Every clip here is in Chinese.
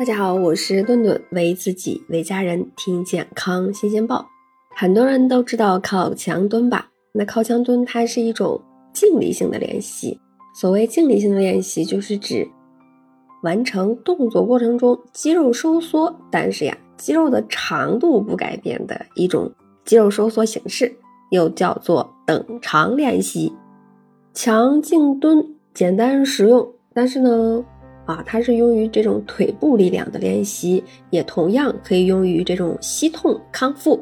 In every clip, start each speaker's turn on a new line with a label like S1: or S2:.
S1: 大家好，我是顿顿，为自己、为家人听健康新鲜报。很多人都知道靠墙蹲吧？那靠墙蹲它是一种静力性的练习。所谓静力性的练习，就是指完成动作过程中肌肉收缩，但是呀，肌肉的长度不改变的一种肌肉收缩形式，又叫做等长练习。强静蹲简单实用，但是呢。啊，它是用于这种腿部力量的练习，也同样可以用于这种膝痛康复。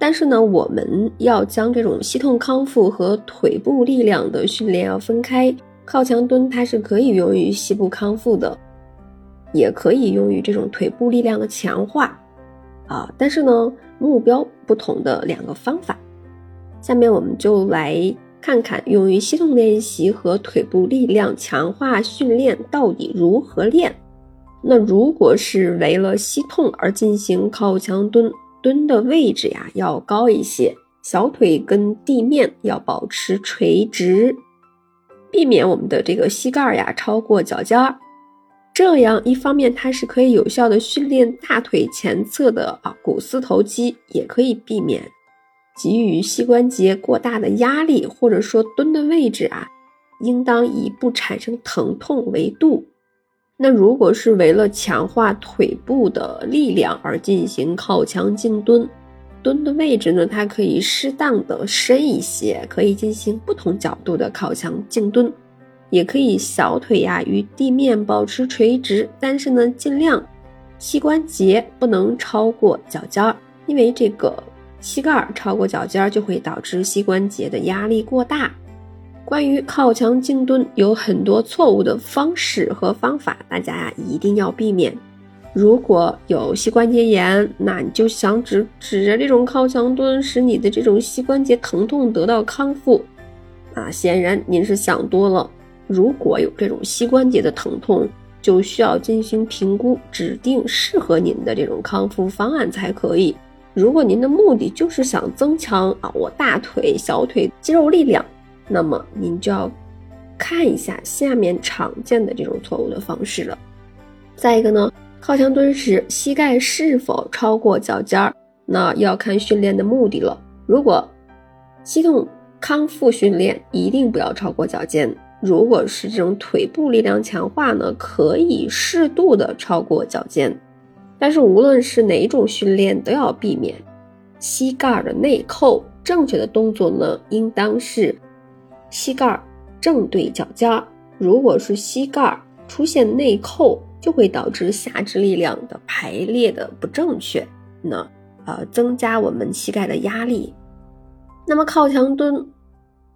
S1: 但是呢，我们要将这种膝痛康复和腿部力量的训练要分开。靠墙蹲它是可以用于膝部康复的，也可以用于这种腿部力量的强化。啊，但是呢，目标不同的两个方法。下面我们就来。看看用于膝痛练习和腿部力量强化训练到底如何练？那如果是为了膝痛而进行靠墙蹲，蹲的位置呀要高一些，小腿跟地面要保持垂直，避免我们的这个膝盖呀超过脚尖儿。这样一方面它是可以有效的训练大腿前侧的啊股四头肌，也可以避免。给予膝关节过大的压力，或者说蹲的位置啊，应当以不产生疼痛为度。那如果是为了强化腿部的力量而进行靠墙静蹲，蹲的位置呢，它可以适当的深一些，可以进行不同角度的靠墙静蹲，也可以小腿呀与地面保持垂直，但是呢，尽量膝关节不能超过脚尖儿，因为这个。膝盖超过脚尖就会导致膝关节的压力过大。关于靠墙静蹲，有很多错误的方式和方法，大家呀一定要避免。如果有膝关节炎，那你就想指指着这种靠墙蹲，使你的这种膝关节疼痛得到康复，啊，显然您是想多了。如果有这种膝关节的疼痛，就需要进行评估，指定适合您的这种康复方案才可以。如果您的目的就是想增强啊我大腿、小腿肌肉力量，那么您就要看一下下面常见的这种错误的方式了。再一个呢，靠墙蹲时膝盖是否超过脚尖儿，那要看训练的目的了。如果膝痛康复训练，一定不要超过脚尖；如果是这种腿部力量强化呢，可以适度的超过脚尖。但是无论是哪种训练，都要避免膝盖的内扣。正确的动作呢，应当是膝盖正对脚尖。如果是膝盖出现内扣，就会导致下肢力量的排列的不正确，那呃增加我们膝盖的压力。那么靠墙蹲，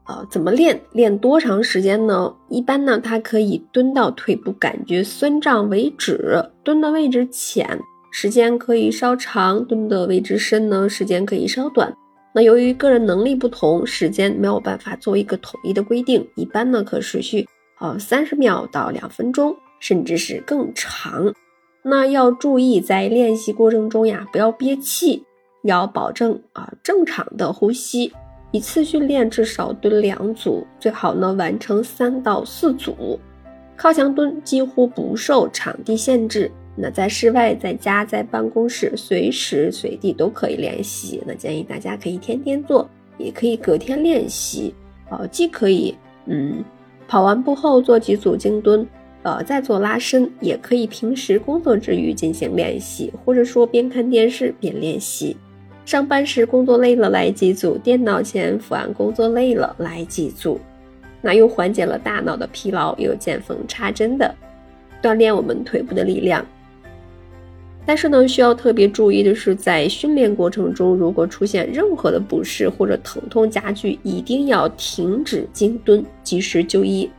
S1: 呃怎么练？练多长时间呢？一般呢，它可以蹲到腿部感觉酸胀为止，蹲的位置浅。时间可以稍长，蹲的位置深呢，时间可以稍短。那由于个人能力不同，时间没有办法做一个统一的规定。一般呢，可持续呃三十秒到两分钟，甚至是更长。那要注意在练习过程中呀，不要憋气，要保证啊正常的呼吸。一次训练至少蹲两组，最好呢完成三到四组。靠墙蹲几乎不受场地限制。那在室外、在家、在办公室，随时随地都可以练习。那建议大家可以天天做，也可以隔天练习。呃，既可以，嗯，跑完步后做几组静蹲，呃，再做拉伸，也可以平时工作之余进行练习，或者说边看电视边练习。上班时工作累了来几组，电脑前伏案工作累了来几组，那又缓解了大脑的疲劳，又见缝插针的锻炼我们腿部的力量。但是呢，需要特别注意的是，在训练过程中，如果出现任何的不适或者疼痛加剧，一定要停止静蹲，及时就医。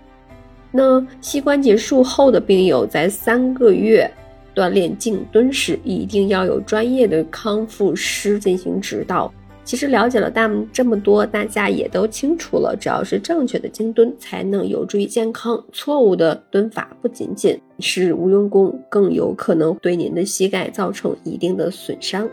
S1: 那膝关节术后的病友在三个月锻炼静蹲时，一定要有专业的康复师进行指导。其实了解了大这么多，大家也都清楚了。只要是正确的经蹲，才能有助于健康。错误的蹲法不仅仅是无用功，更有可能对您的膝盖造成一定的损伤。